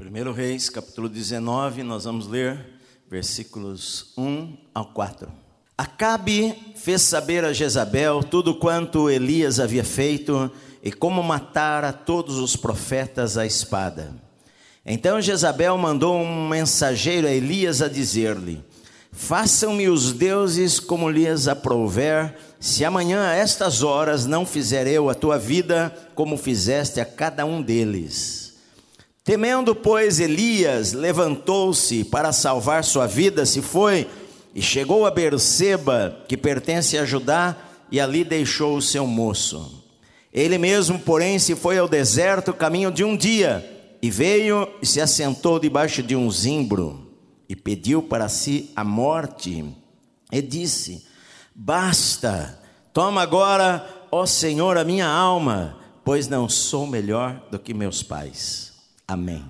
1 Reis, capítulo 19, nós vamos ler versículos 1 ao 4. Acabe fez saber a Jezabel tudo quanto Elias havia feito e como matara todos os profetas à espada. Então Jezabel mandou um mensageiro a Elias a dizer-lhe: Façam-me os deuses como lhes aprouver, se amanhã a estas horas não fizer eu a tua vida como fizeste a cada um deles. Temendo, pois, Elias levantou-se para salvar sua vida, se foi e chegou a Berseba, que pertence a Judá, e ali deixou o seu moço. Ele mesmo, porém, se foi ao deserto, caminho de um dia, e veio e se assentou debaixo de um zimbro, e pediu para si a morte, e disse: Basta, toma agora, ó Senhor, a minha alma, pois não sou melhor do que meus pais. Amém.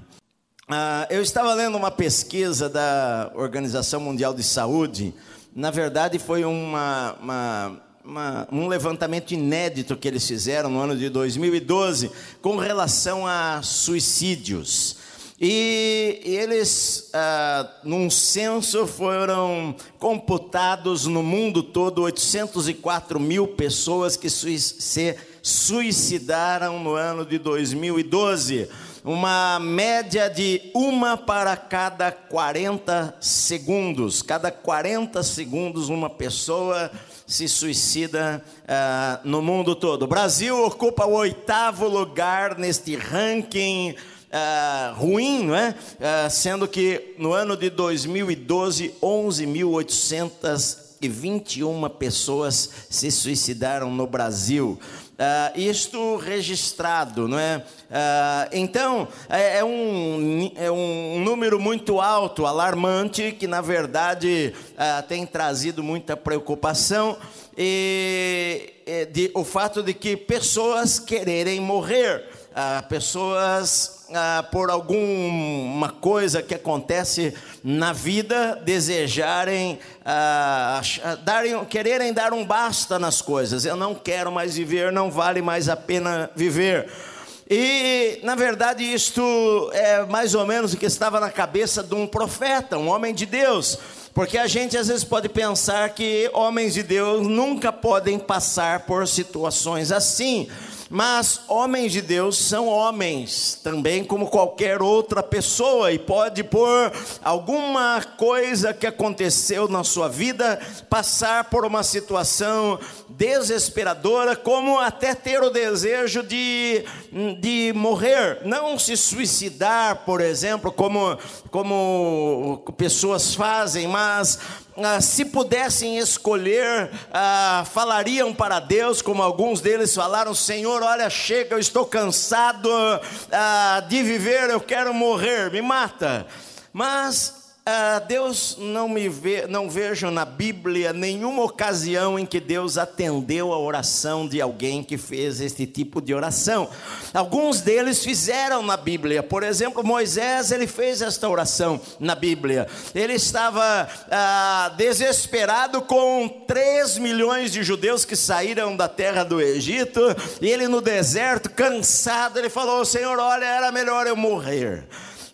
Ah, eu estava lendo uma pesquisa da Organização Mundial de Saúde. Na verdade, foi uma, uma, uma, um levantamento inédito que eles fizeram no ano de 2012 com relação a suicídios. E, eles, ah, num censo, foram computados no mundo todo 804 mil pessoas que se suicidaram no ano de 2012 uma média de uma para cada 40 segundos. Cada 40 segundos, uma pessoa se suicida uh, no mundo todo. O Brasil ocupa o oitavo lugar neste ranking. Uh, ruim, não é? Uh, sendo que no ano de 2012, 11.821 pessoas se suicidaram no Brasil. Uh, isto registrado, não é? Uh, então, é, é, um, é um número muito alto, alarmante, que na verdade uh, tem trazido muita preocupação, e, e de, o fato de que pessoas quererem morrer, pessoas ah, por alguma coisa que acontece na vida, desejarem, ah, darem, quererem dar um basta nas coisas. Eu não quero mais viver, não vale mais a pena viver. E, na verdade, isto é mais ou menos o que estava na cabeça de um profeta, um homem de Deus. Porque a gente às vezes pode pensar que homens de Deus nunca podem passar por situações assim. Mas homens de Deus são homens também como qualquer outra pessoa e pode por alguma coisa que aconteceu na sua vida passar por uma situação desesperadora, como até ter o desejo de, de morrer, não se suicidar, por exemplo, como, como pessoas fazem, mas ah, se pudessem escolher, ah, falariam para Deus, como alguns deles falaram: Senhor, olha, chega, eu estou cansado ah, de viver, eu quero morrer, me mata. Mas ah, Deus não me vê, não vejo na Bíblia nenhuma ocasião em que Deus atendeu a oração de alguém que fez este tipo de oração. Alguns deles fizeram na Bíblia. Por exemplo, Moisés ele fez esta oração na Bíblia. Ele estava ah, desesperado com 3 milhões de judeus que saíram da terra do Egito e ele no deserto, cansado, ele falou: Senhor, olha, era melhor eu morrer.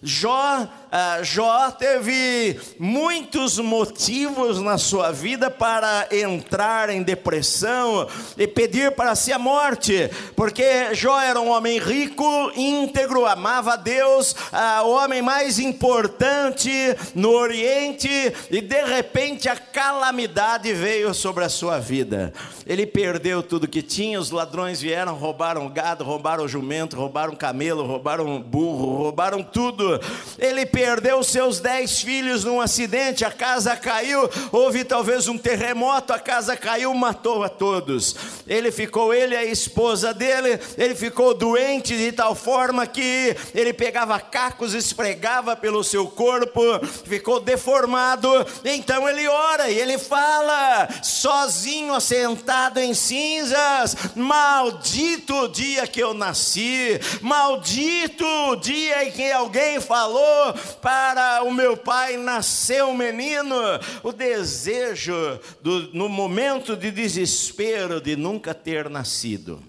Jó ah, Jó teve muitos motivos na sua vida para entrar em depressão e pedir para si a morte, porque Jó era um homem rico, íntegro, amava a Deus, ah, o homem mais importante no Oriente, e de repente a calamidade veio sobre a sua vida. Ele perdeu tudo que tinha, os ladrões vieram, roubaram gado, roubaram jumento, roubaram camelo, roubaram burro, roubaram tudo. Ele perdeu perdeu seus dez filhos num acidente, a casa caiu, houve talvez um terremoto, a casa caiu, matou a todos. Ele ficou, ele e a esposa dele, ele ficou doente de tal forma que ele pegava cacos, esfregava pelo seu corpo, ficou deformado. Então ele ora e ele fala, sozinho, assentado em cinzas: Maldito o dia que eu nasci, maldito o dia em que alguém falou para o meu pai nasceu um menino. O desejo do, no momento de desespero de nunca ter nascido.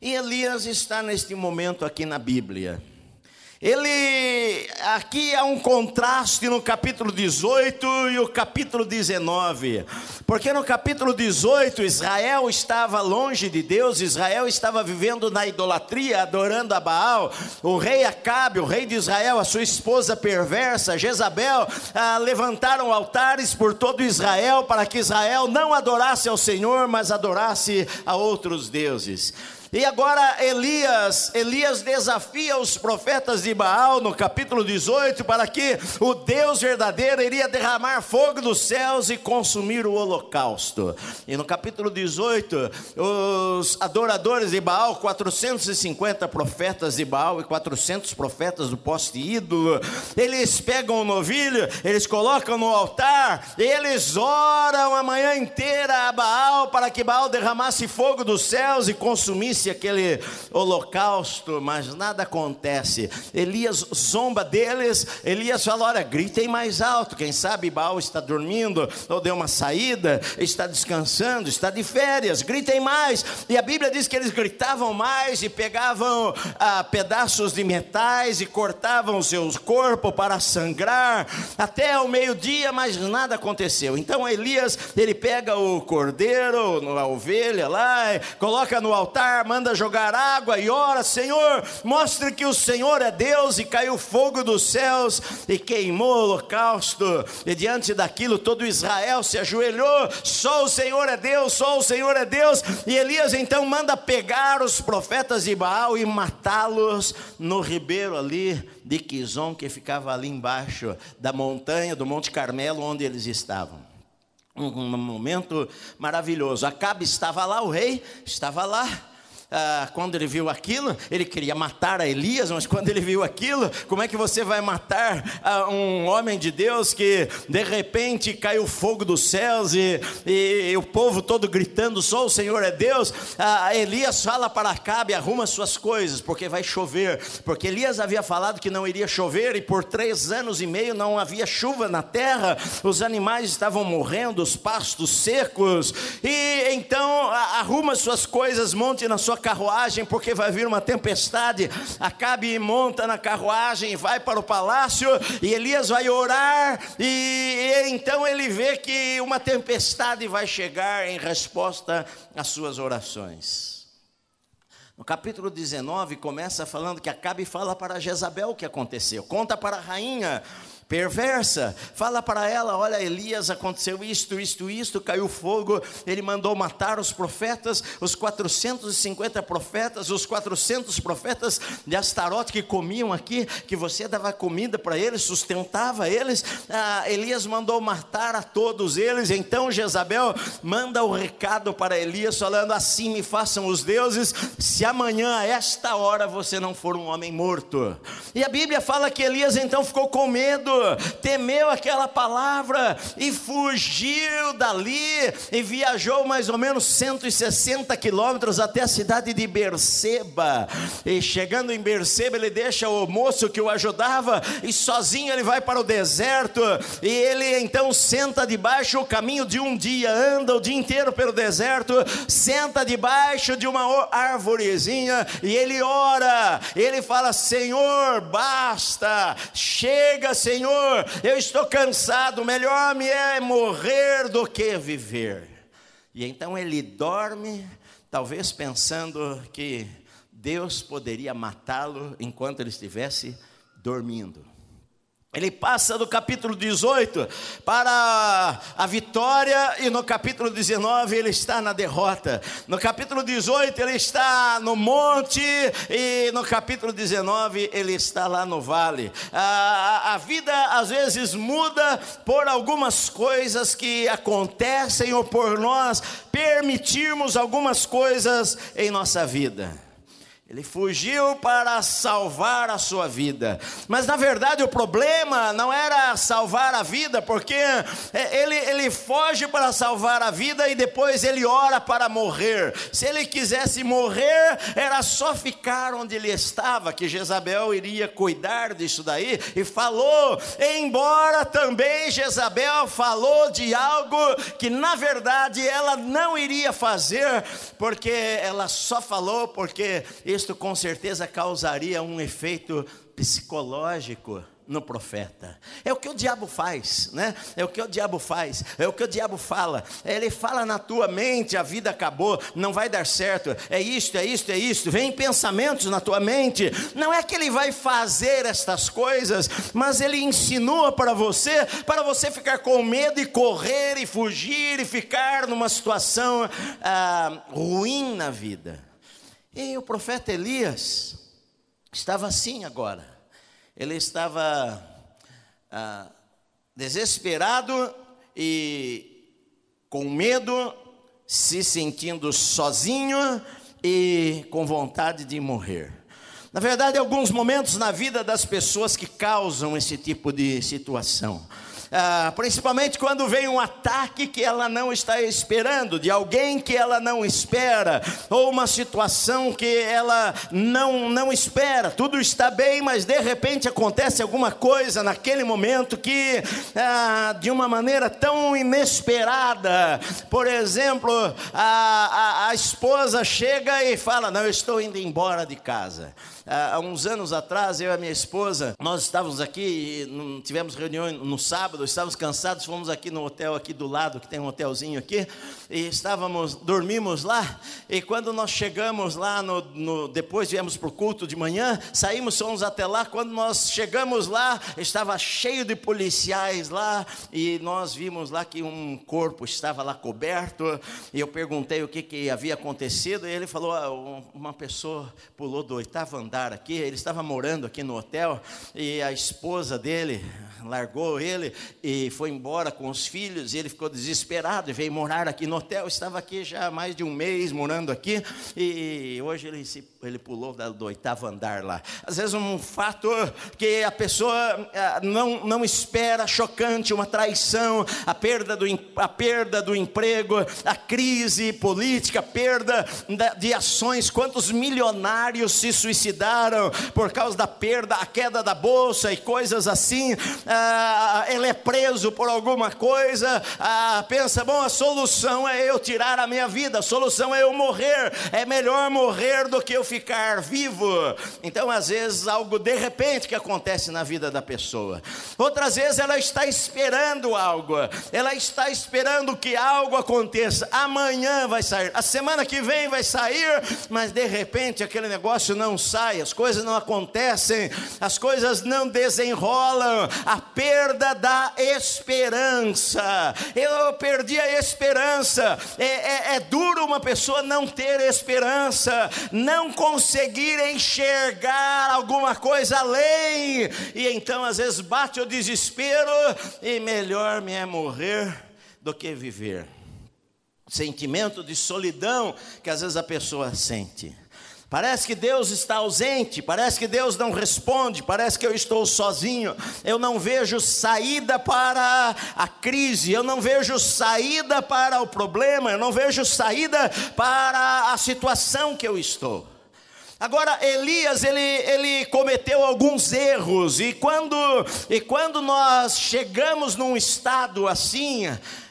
E Elias está neste momento aqui na Bíblia. Ele aqui há um contraste no capítulo 18 e o capítulo 19. Porque no capítulo 18, Israel estava longe de Deus, Israel estava vivendo na idolatria, adorando a Baal. O rei Acabe, o rei de Israel, a sua esposa perversa, Jezabel, ah, levantaram altares por todo Israel para que Israel não adorasse ao Senhor, mas adorasse a outros deuses. E agora Elias, Elias desafia os profetas de Baal no capítulo 18 para que o Deus verdadeiro iria derramar fogo dos céus e consumir o holocausto. E no capítulo 18, os adoradores de Baal, 450 profetas de Baal e 400 profetas do poste ídolo, eles pegam o novilho, eles colocam no altar, eles oram a manhã inteira a Baal para que Baal derramasse fogo dos céus e consumisse aquele holocausto, mas nada acontece. Elias zomba deles, Elias fala: olha, gritem mais alto. Quem sabe Baal está dormindo, ou deu uma saída, está descansando, está de férias, gritem mais. E a Bíblia diz que eles gritavam mais e pegavam ah, pedaços de metais e cortavam o seu corpo para sangrar até o meio-dia, mas nada aconteceu. Então Elias, ele pega o cordeiro, a ovelha lá, coloca no altar, manda jogar água e ora: Senhor, mostre que o Senhor é Deus. E caiu fogo dos céus e queimou o holocausto. E diante daquilo, todo Israel se ajoelhou: só o Senhor é Deus, só o Senhor é Deus. E Elias então manda pegar os profetas de Baal e matá-los no ribeiro ali de Quizon, que ficava ali embaixo da montanha, do Monte Carmelo, onde eles estavam um, momento maravilhoso. Acabe estava lá, o rei estava lá ah, quando ele viu aquilo, ele queria matar a Elias, mas quando ele viu aquilo, como é que você vai matar ah, um homem de Deus que de repente caiu fogo dos céus e, e, e o povo todo gritando: só o Senhor é Deus? Ah, Elias fala para Acabe: arruma suas coisas, porque vai chover. Porque Elias havia falado que não iria chover e por três anos e meio não havia chuva na terra, os animais estavam morrendo, os pastos secos. E então arruma suas coisas, monte na sua carruagem, porque vai vir uma tempestade. Acabe monta na carruagem, vai para o palácio, e Elias vai orar, e, e então ele vê que uma tempestade vai chegar em resposta às suas orações. No capítulo 19 começa falando que Acabe fala para Jezabel o que aconteceu, conta para a rainha perversa, fala para ela: olha, Elias, aconteceu isto, isto, isto, caiu fogo, ele mandou matar os profetas, os 450 profetas, os 400 profetas de Astarote que comiam aqui, que você dava comida para eles, sustentava eles. Ah, Elias mandou matar a todos eles, então Jezabel manda o recado para Elias, falando: assim me façam os deuses, se amanhã a esta hora você não for um homem morto. E a Bíblia fala que Elias então ficou com medo temeu aquela palavra e fugiu dali e viajou mais ou menos 160 quilômetros até a cidade de Berseba. E chegando em Berseba, ele deixa o moço que o ajudava e sozinho ele vai para o deserto. E ele então senta debaixo o caminho de um dia, anda o dia inteiro pelo deserto, senta debaixo de uma árvorezinha e ele ora. Ele fala: Senhor, basta, chega, Senhor Senhor, eu estou cansado, melhor me é morrer do que viver. E então ele dorme, talvez pensando que Deus poderia matá-lo enquanto ele estivesse dormindo. Ele passa do capítulo 18 para a vitória, e no capítulo 19 ele está na derrota. No capítulo 18 ele está no monte, e no capítulo 19 ele está lá no vale. A, a vida às vezes muda por algumas coisas que acontecem, ou por nós permitirmos algumas coisas em nossa vida. Ele fugiu para salvar a sua vida. Mas na verdade o problema não era salvar a vida, porque é, ele, ele foge para salvar a vida e depois ele ora para morrer. Se ele quisesse morrer, era só ficar onde ele estava, que Jezabel iria cuidar disso daí. E falou, embora também Jezabel falou de algo que na verdade ela não iria fazer, porque ela só falou porque isto com certeza causaria um efeito psicológico no profeta. É o que o diabo faz, né? É o que o diabo faz, é o que o diabo fala. Ele fala na tua mente, a vida acabou, não vai dar certo. É isto, é isto, é isto. Vem pensamentos na tua mente. Não é que ele vai fazer estas coisas, mas ele insinua para você, para você ficar com medo e correr e fugir e ficar numa situação ah, ruim na vida. E o profeta Elias estava assim agora ele estava ah, desesperado e com medo, se sentindo sozinho e com vontade de morrer. Na verdade, alguns momentos na vida das pessoas que causam esse tipo de situação. Ah, principalmente quando vem um ataque que ela não está esperando, de alguém que ela não espera, ou uma situação que ela não, não espera. Tudo está bem, mas de repente acontece alguma coisa naquele momento que, ah, de uma maneira tão inesperada, por exemplo, a, a, a esposa chega e fala: Não, eu estou indo embora de casa há uns anos atrás, eu e a minha esposa, nós estávamos aqui, tivemos reunião no sábado, estávamos cansados, fomos aqui no hotel aqui do lado, que tem um hotelzinho aqui, e estávamos, dormimos lá, e quando nós chegamos lá, no, no depois viemos para o culto de manhã, saímos, fomos até lá, quando nós chegamos lá, estava cheio de policiais lá, e nós vimos lá que um corpo estava lá coberto, e eu perguntei o que, que havia acontecido, e ele falou, ah, uma pessoa pulou do oitavo andar, andar aqui, ele estava morando aqui no hotel e a esposa dele largou ele e foi embora com os filhos, e ele ficou desesperado e veio morar aqui no hotel. Estava aqui já há mais de um mês morando aqui, e hoje ele, se, ele pulou do oitavo andar lá. Às vezes, um fato que a pessoa ah, não, não espera, chocante, uma traição, a perda, do, a perda do emprego, a crise política, a perda de ações. Quantos milionários se suicidaram por causa da perda, a queda da bolsa e coisas assim. Ah, ele é preso por alguma coisa, ah, pensa: bom, a solução é eu tirar a minha vida, a solução é eu morrer, é melhor morrer do que eu ficar vivo. Então, às vezes, algo de repente que acontece na vida da pessoa, outras vezes ela está esperando algo, ela está esperando que algo aconteça, amanhã vai sair, a semana que vem vai sair, mas de repente aquele negócio não sai, as coisas não acontecem, as coisas não desenrolam, a perda da esperança. Eu perdi a esperança. É, é, é duro uma pessoa não ter esperança, não conseguir enxergar alguma coisa além. E então, às vezes, bate o desespero e melhor me é morrer do que viver. Sentimento de solidão que às vezes a pessoa sente. Parece que Deus está ausente, parece que Deus não responde, parece que eu estou sozinho. Eu não vejo saída para a crise, eu não vejo saída para o problema, eu não vejo saída para a situação que eu estou. Agora, Elias, ele, ele cometeu alguns erros, e quando, e quando nós chegamos num estado assim,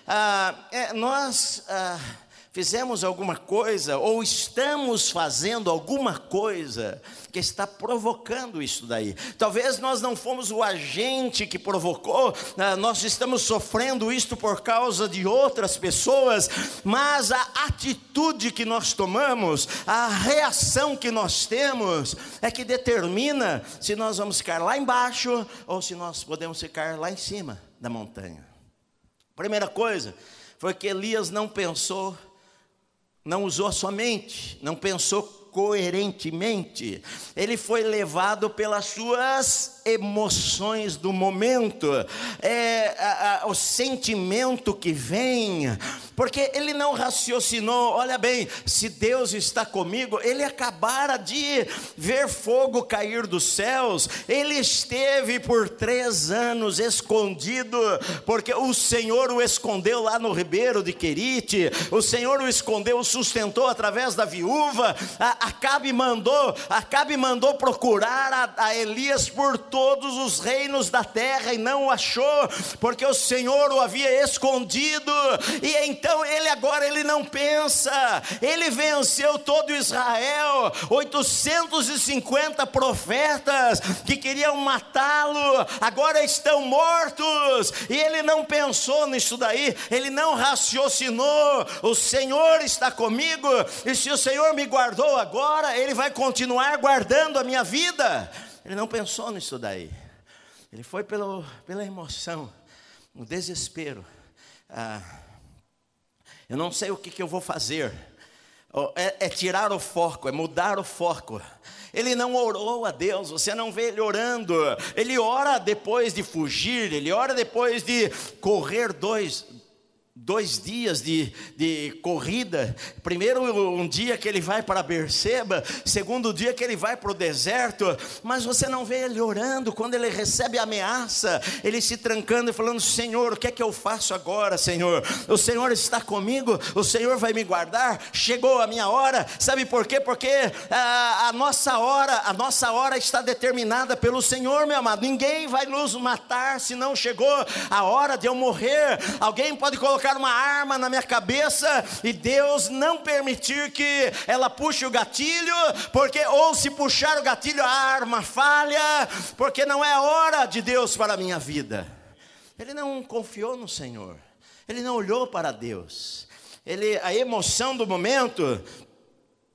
ah, é, nós. Ah, fizemos alguma coisa ou estamos fazendo alguma coisa que está provocando isso daí. Talvez nós não fomos o agente que provocou, né? nós estamos sofrendo isto por causa de outras pessoas, mas a atitude que nós tomamos, a reação que nós temos, é que determina se nós vamos ficar lá embaixo ou se nós podemos ficar lá em cima da montanha. Primeira coisa foi que Elias não pensou não usou a sua mente, não pensou coerentemente, ele foi levado pelas suas emoções do momento, é, a, a, o sentimento que vem, porque ele não raciocinou. Olha bem, se Deus está comigo, ele acabara de ver fogo cair dos céus, ele esteve por três anos escondido, porque o Senhor o escondeu lá no ribeiro de Querite, o Senhor o escondeu, o sustentou através da viúva. A, Acabe mandou, Acabe mandou procurar a, a Elias por todos os reinos da terra e não o achou, porque o Senhor o havia escondido. E então ele agora ele não pensa, ele venceu todo Israel, 850 profetas que queriam matá-lo, agora estão mortos, e ele não pensou nisso daí, ele não raciocinou, o Senhor está comigo, e se o Senhor me guardou agora, ele vai continuar guardando a minha vida. Ele não pensou nisso daí. Ele foi pelo, pela emoção, o desespero. Ah, eu não sei o que, que eu vou fazer. É, é, tirar o foco, é mudar o foco. Ele não orou a Deus, você não vê ele orando. Ele ora depois de fugir, ele ora depois de correr dois, dois dias de, de corrida. Primeiro, um dia que ele vai para Berseba, segundo dia que ele vai para o deserto. Mas você não vê ele orando quando ele recebe a ameaça, ele se trancando e falando: Senhor, o que é que eu faço agora, Senhor? O Senhor está comigo, o Senhor vai me guardar. Chegou a minha hora, sabe por quê? Porque a, a nossa hora, a nossa hora está determinada pelo Senhor, meu amado. Ninguém vai nos matar se não chegou a hora de eu morrer. Alguém pode colocar colocar uma arma na minha cabeça e Deus não permitir que ela puxe o gatilho, porque ou se puxar o gatilho a arma falha, porque não é hora de Deus para a minha vida. Ele não confiou no Senhor. Ele não olhou para Deus. Ele a emoção do momento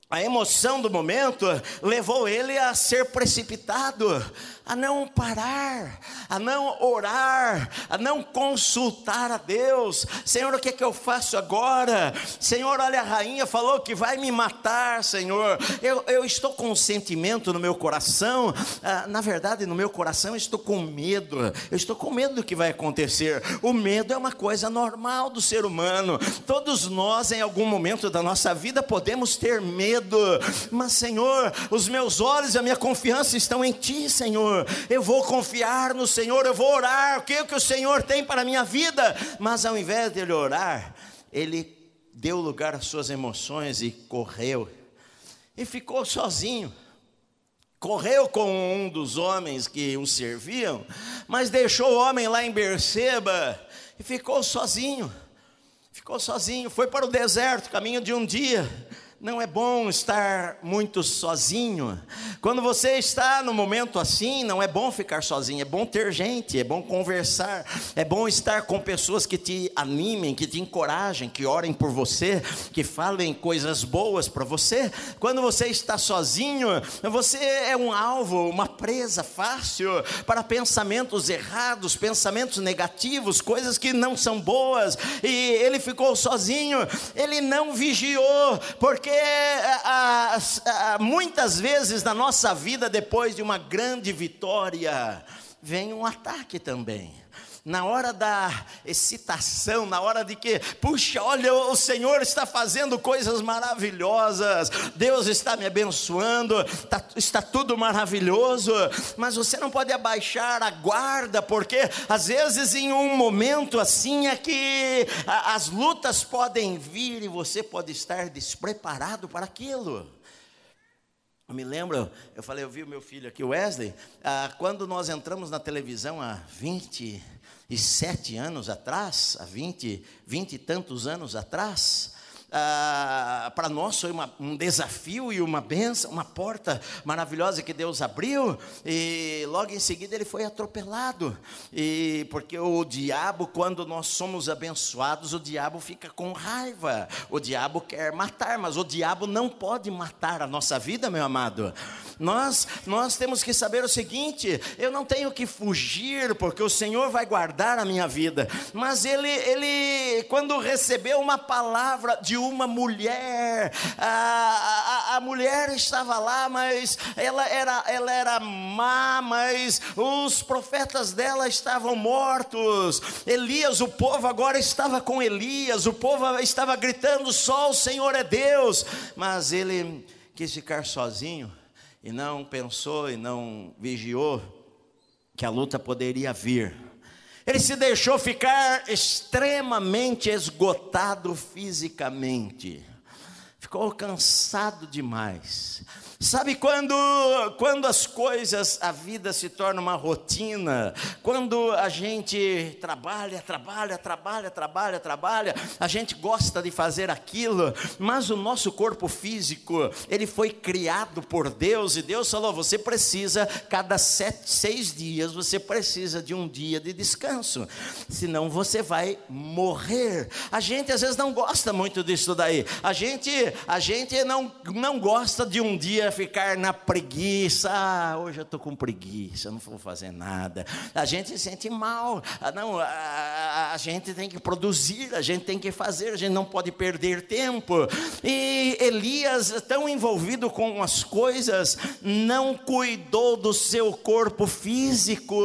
a emoção do momento levou ele a ser precipitado, a não parar, a não orar, a não consultar a Deus. Senhor, o que é que eu faço agora? Senhor, olha, a rainha falou que vai me matar, Senhor. Eu, eu estou com um sentimento no meu coração, ah, na verdade, no meu coração, eu estou com medo. Eu estou com medo do que vai acontecer. O medo é uma coisa normal do ser humano. Todos nós, em algum momento da nossa vida, podemos ter medo, mas, Senhor, os meus olhos e a minha confiança estão em Ti, Senhor. Eu vou confiar no Senhor, eu vou orar. O que, que o Senhor tem para a minha vida? Mas ao invés de ele orar, ele deu lugar às suas emoções e correu. E ficou sozinho. Correu com um dos homens que o serviam, mas deixou o homem lá em Berseba e ficou sozinho. Ficou sozinho, foi para o deserto, caminho de um dia não é bom estar muito sozinho. Quando você está no momento assim, não é bom ficar sozinho, é bom ter gente, é bom conversar, é bom estar com pessoas que te animem, que te encorajem, que orem por você, que falem coisas boas para você. Quando você está sozinho, você é um alvo, uma presa fácil para pensamentos errados, pensamentos negativos, coisas que não são boas. E ele ficou sozinho, ele não vigiou, porque muitas vezes na nossa vida, depois de uma grande vitória, vem um ataque também na hora da excitação, na hora de que, puxa, olha, o Senhor está fazendo coisas maravilhosas, Deus está me abençoando, tá, está tudo maravilhoso, mas você não pode abaixar a guarda, porque às vezes em um momento assim é que as lutas podem vir e você pode estar despreparado para aquilo. Eu me lembro, eu falei, eu vi o meu filho aqui, Wesley, ah, quando nós entramos na televisão há 20, e sete anos atrás, há vinte, vinte e tantos anos atrás, ah, para nós foi uma, um desafio e uma benção, uma porta maravilhosa que Deus abriu, e logo em seguida ele foi atropelado, e porque o diabo, quando nós somos abençoados, o diabo fica com raiva, o diabo quer matar, mas o diabo não pode matar a nossa vida, meu amado. Nós, nós temos que saber o seguinte: eu não tenho que fugir, porque o Senhor vai guardar a minha vida, mas ele, ele quando recebeu uma palavra de uma mulher. A, a, a, mulher estava lá, mas ela era, ela era má, mas os profetas dela estavam mortos. Elias, o povo agora estava com Elias, o povo estava gritando: só o Senhor é Deus. Mas ele quis ficar sozinho e não pensou e não vigiou que a luta poderia vir. Ele se deixou ficar extremamente esgotado fisicamente. Ficou cansado demais. Sabe quando, quando as coisas, a vida se torna uma rotina, quando a gente trabalha, trabalha, trabalha, trabalha, trabalha, a gente gosta de fazer aquilo, mas o nosso corpo físico, ele foi criado por Deus e Deus falou: você precisa, cada sete, seis dias, você precisa de um dia de descanso, senão você vai morrer. A gente às vezes não gosta muito disso daí, a gente, a gente não, não gosta de um dia ficar na preguiça. Ah, hoje eu estou com preguiça, não vou fazer nada. A gente se sente mal. Ah, não, a, a, a, gente tem que produzir, a gente tem que fazer, a gente não pode perder tempo. E Elias, tão envolvido com as coisas, não cuidou do seu corpo físico.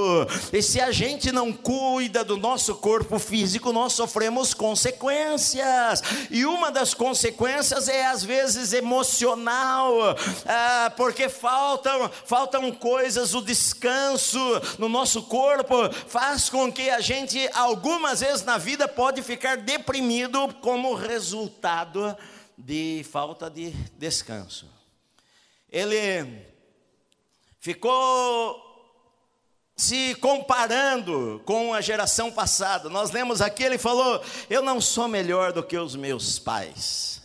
E se a gente não cuida do nosso corpo físico, nós sofremos consequências. E uma das consequências é às vezes emocional. Ah, porque faltam, faltam coisas, o descanso no nosso corpo faz com que a gente, algumas vezes na vida, pode ficar deprimido como resultado de falta de descanso. Ele ficou se comparando com a geração passada. Nós lemos aqui, ele falou: Eu não sou melhor do que os meus pais.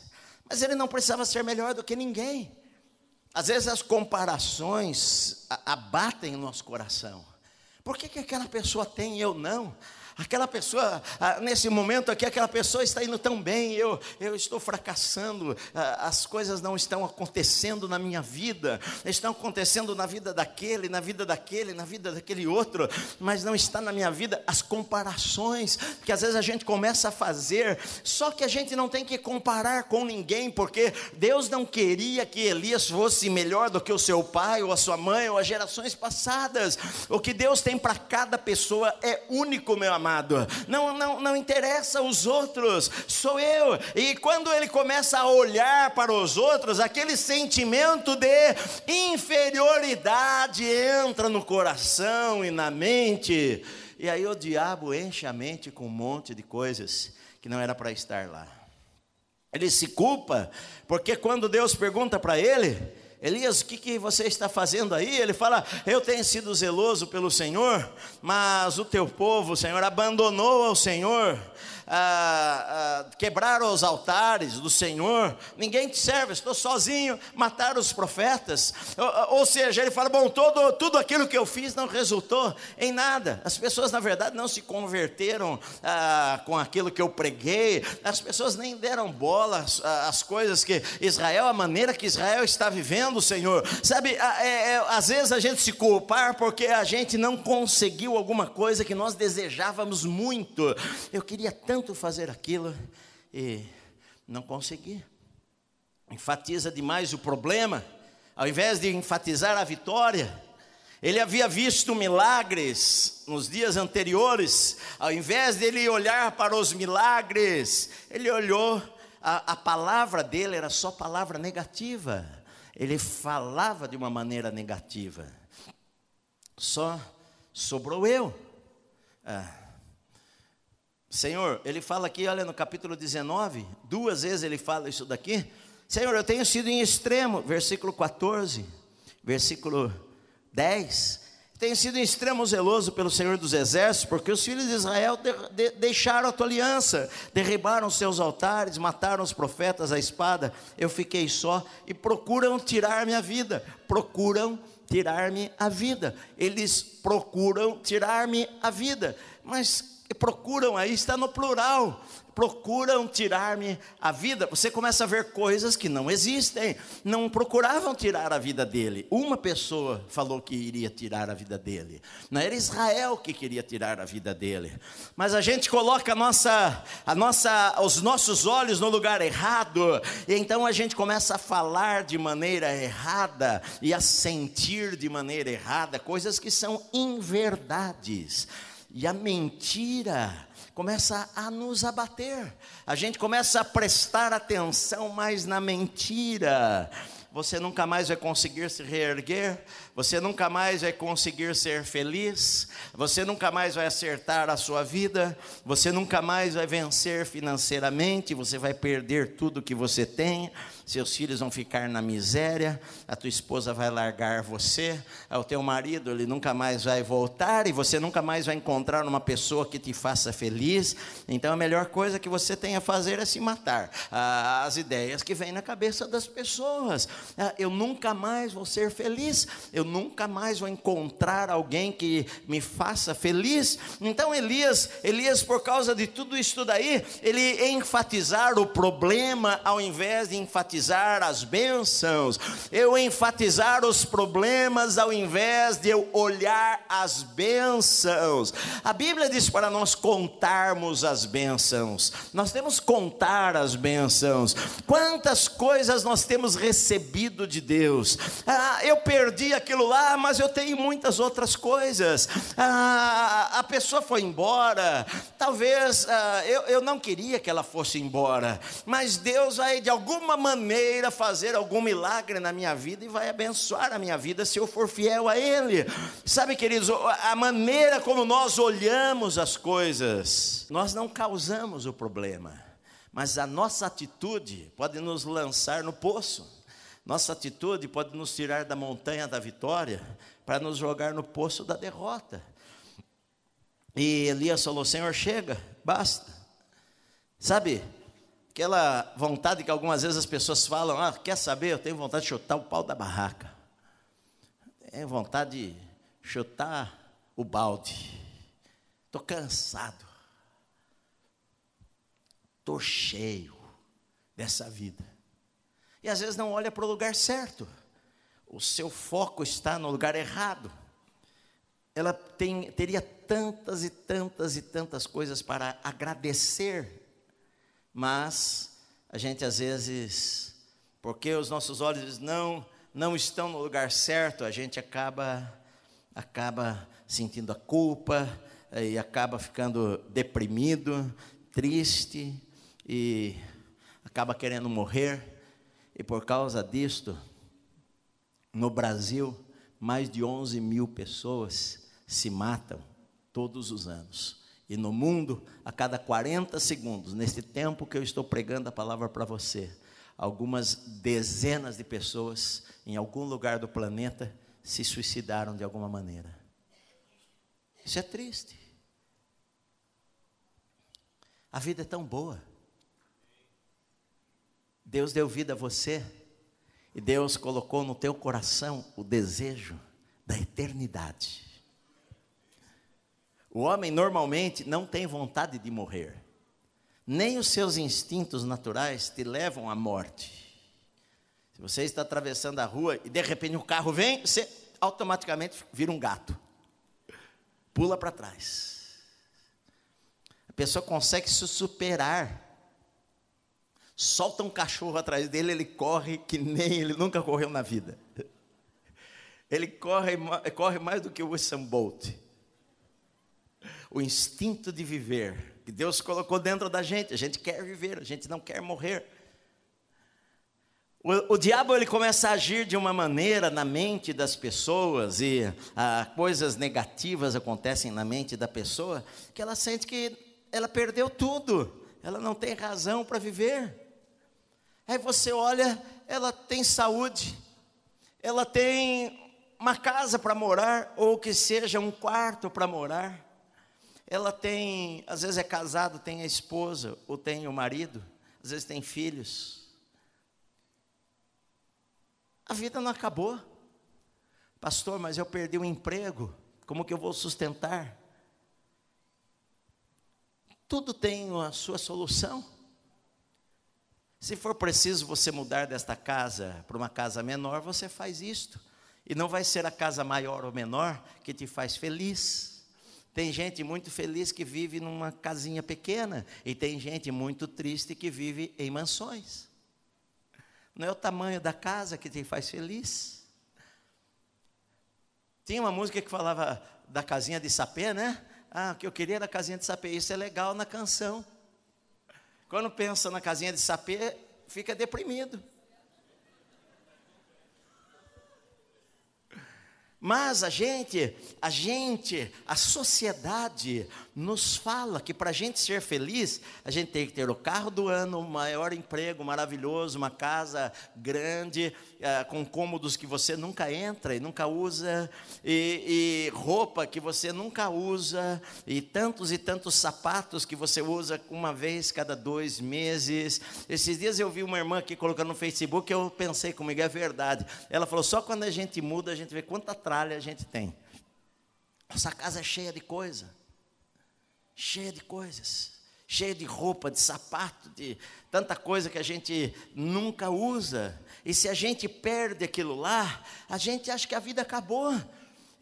Mas ele não precisava ser melhor do que ninguém. Às vezes as comparações abatem o nosso coração. Por que, que aquela pessoa tem e eu não? Aquela pessoa, ah, nesse momento aqui, aquela pessoa está indo tão bem, eu, eu estou fracassando, ah, as coisas não estão acontecendo na minha vida, estão acontecendo na vida daquele, na vida daquele, na vida daquele outro, mas não está na minha vida as comparações que às vezes a gente começa a fazer, só que a gente não tem que comparar com ninguém, porque Deus não queria que Elias fosse melhor do que o seu pai, ou a sua mãe, ou as gerações passadas, o que Deus tem para cada pessoa é único, meu amado amado. Não, não, não interessa os outros, sou eu. E quando ele começa a olhar para os outros, aquele sentimento de inferioridade entra no coração e na mente. E aí o diabo enche a mente com um monte de coisas que não era para estar lá. Ele se culpa, porque quando Deus pergunta para ele, Elias, o que, que você está fazendo aí? Ele fala: Eu tenho sido zeloso pelo Senhor, mas o teu povo, Senhor, abandonou ao Senhor ah, ah, quebraram os altares do Senhor, ninguém te serve, estou sozinho, mataram os profetas. Ou, ou, seja, ele fala: bom, todo, tudo aquilo que eu fiz não resultou em nada. As pessoas, na verdade, não se converteram ah, com aquilo que eu preguei, as pessoas nem deram bola às coisas que Israel, a maneira que Israel está vivendo, Senhor. Sabe, é, é, às vezes a gente se culpar porque a gente não conseguiu alguma coisa que nós desejávamos muito. Eu queria tanto tanto fazer aquilo e não consegui. Enfatiza demais o problema, ao invés de enfatizar a vitória. Ele havia visto milagres nos dias anteriores, ao invés de ele olhar para os milagres, ele olhou, a, a palavra dele era só palavra negativa, ele falava de uma maneira negativa. Só sobrou eu. Ah Senhor, ele fala aqui, olha no capítulo 19, duas vezes ele fala isso daqui. Senhor, eu tenho sido em extremo, versículo 14, versículo 10. Tenho sido em extremo zeloso pelo Senhor dos Exércitos, porque os filhos de Israel de, de, deixaram a tua aliança, derribaram seus altares, mataram os profetas à espada. Eu fiquei só e procuram tirar minha vida. Procuram tirar-me a vida. Eles procuram tirar-me a vida. Mas procuram aí, está no plural, procuram tirar-me a vida. Você começa a ver coisas que não existem, não procuravam tirar a vida dele. Uma pessoa falou que iria tirar a vida dele, não era Israel que queria tirar a vida dele, mas a gente coloca a nossa, a nossa, os nossos olhos no lugar errado, e então a gente começa a falar de maneira errada e a sentir de maneira errada coisas que são inverdades. E a mentira começa a nos abater. A gente começa a prestar atenção mais na mentira. você nunca mais vai conseguir se reerguer, você nunca mais vai conseguir ser feliz, você nunca mais vai acertar a sua vida, você nunca mais vai vencer financeiramente, você vai perder tudo que você tem. Seus filhos vão ficar na miséria, a tua esposa vai largar você, o teu marido ele nunca mais vai voltar. E você nunca mais vai encontrar uma pessoa que te faça feliz. Então a melhor coisa que você tem a fazer é se matar. As ideias que vêm na cabeça das pessoas. Ah, eu nunca mais vou ser feliz, eu nunca mais vou encontrar alguém que me faça feliz. Então Elias, Elias por causa de tudo isso daí, ele enfatizar o problema ao invés de enfatizar as bênçãos, eu enfatizar os problemas ao invés de eu olhar as bênçãos. A Bíblia diz para nós contarmos as bênçãos, nós temos que contar as bênçãos. Quantas coisas nós temos recebido de Deus? Ah, eu perdi aquilo lá, mas eu tenho muitas outras coisas. Ah, a pessoa foi embora, talvez ah, eu, eu não queria que ela fosse embora, mas Deus vai de alguma maneira fazer algum milagre na minha vida e vai abençoar a minha vida se eu for fiel a Ele. Sabe, queridos, a maneira como nós olhamos as coisas, nós não causamos o problema, mas a nossa atitude pode nos lançar no poço. Nossa atitude pode nos tirar da montanha da vitória para nos jogar no poço da derrota. E Elias falou: Senhor, chega, basta. Sabe, Aquela vontade que algumas vezes as pessoas falam: Ah, quer saber? Eu tenho vontade de chutar o pau da barraca. Tenho vontade de chutar o balde. Estou cansado. Estou cheio dessa vida. E às vezes não olha para o lugar certo. O seu foco está no lugar errado. Ela tem, teria tantas e tantas e tantas coisas para agradecer mas a gente às vezes, porque os nossos olhos não não estão no lugar certo, a gente acaba acaba sentindo a culpa eh, e acaba ficando deprimido, triste e acaba querendo morrer. E por causa disto, no Brasil, mais de 11 mil pessoas se matam todos os anos. E no mundo, a cada 40 segundos, nesse tempo que eu estou pregando a palavra para você, algumas dezenas de pessoas em algum lugar do planeta se suicidaram de alguma maneira. Isso é triste. A vida é tão boa. Deus deu vida a você e Deus colocou no teu coração o desejo da eternidade. O homem normalmente não tem vontade de morrer, nem os seus instintos naturais te levam à morte. Se você está atravessando a rua e de repente um carro vem, você automaticamente vira um gato, pula para trás. A pessoa consegue se superar. Solta um cachorro atrás dele, ele corre que nem ele nunca correu na vida. Ele corre, corre mais do que o Usain Bolt o instinto de viver que Deus colocou dentro da gente. A gente quer viver, a gente não quer morrer. O, o diabo ele começa a agir de uma maneira na mente das pessoas e ah, coisas negativas acontecem na mente da pessoa que ela sente que ela perdeu tudo, ela não tem razão para viver. Aí você olha, ela tem saúde, ela tem uma casa para morar, ou que seja um quarto para morar ela tem, às vezes é casado, tem a esposa, ou tem o marido, às vezes tem filhos. A vida não acabou. Pastor, mas eu perdi o emprego, como que eu vou sustentar? Tudo tem a sua solução. Se for preciso você mudar desta casa para uma casa menor, você faz isto. E não vai ser a casa maior ou menor que te faz feliz. Tem gente muito feliz que vive numa casinha pequena, e tem gente muito triste que vive em mansões. Não é o tamanho da casa que te faz feliz. Tinha uma música que falava da casinha de sapê, né? Ah, o que eu queria era a casinha de sapê. Isso é legal na canção. Quando pensa na casinha de sapê, fica deprimido. Mas a gente, a gente, a sociedade nos fala que para a gente ser feliz, a gente tem que ter o carro do ano, o maior emprego maravilhoso, uma casa grande, é, com cômodos que você nunca entra e nunca usa, e, e roupa que você nunca usa, e tantos e tantos sapatos que você usa uma vez cada dois meses. Esses dias eu vi uma irmã aqui colocando no Facebook, eu pensei comigo, é verdade. Ela falou: só quando a gente muda, a gente vê quanta tralha a gente tem. Nossa casa é cheia de coisa cheia de coisas, cheia de roupa, de sapato, de tanta coisa que a gente nunca usa. E se a gente perde aquilo lá, a gente acha que a vida acabou.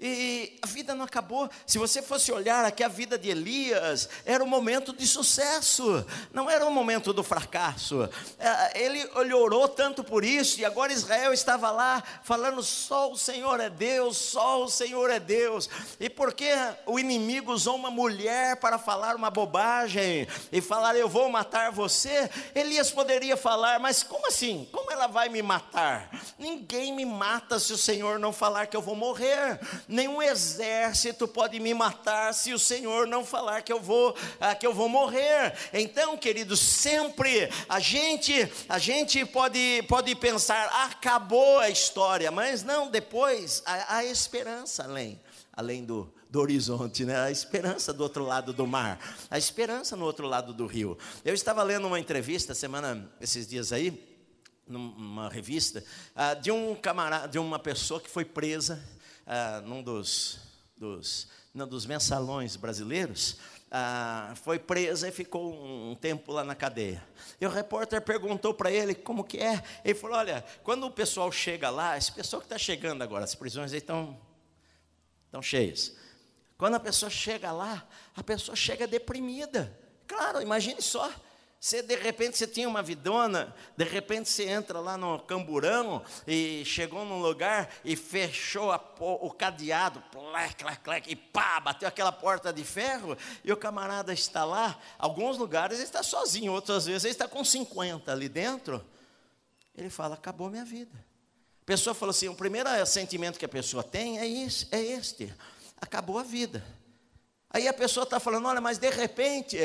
E a vida não acabou. Se você fosse olhar aqui a vida de Elias, era um momento de sucesso, não era um momento do fracasso. É, ele orou tanto por isso, e agora Israel estava lá falando: só o Senhor é Deus, só o Senhor é Deus. E porque o inimigo usou uma mulher para falar uma bobagem e falar: eu vou matar você, Elias poderia falar: mas como assim? Como ela vai me matar? Ninguém me mata se o Senhor não falar que eu vou morrer nenhum exército pode me matar se o Senhor não falar que eu vou ah, que eu vou morrer. Então, queridos, sempre a gente a gente pode pode pensar acabou a história, mas não depois há, há esperança além além do, do horizonte, né? a esperança do outro lado do mar, a esperança no outro lado do rio. Eu estava lendo uma entrevista semana, esses dias aí, numa revista, ah, de um camarada, de uma pessoa que foi presa ah, num dos, dos, num dos mensalões brasileiros, ah, foi presa e ficou um, tempo lá na cadeia. E o repórter perguntou para ele como que é. Ele falou: Olha, quando o pessoal chega lá, esse pessoal que está chegando agora, as prisões estão, estão cheias. Quando a pessoa chega lá, a pessoa chega deprimida. Claro, imagine só. Você, de repente, você tinha uma vidona, de repente você entra lá no camburão e chegou num lugar e fechou a, o cadeado, plec, plec, plec, e pá, bateu aquela porta de ferro e o camarada está lá. Alguns lugares ele está sozinho, outras vezes ele está com 50 ali dentro. Ele fala: acabou minha vida. A pessoa falou assim: o primeiro sentimento que a pessoa tem é, é este: acabou a vida. Aí a pessoa está falando: olha, mas de repente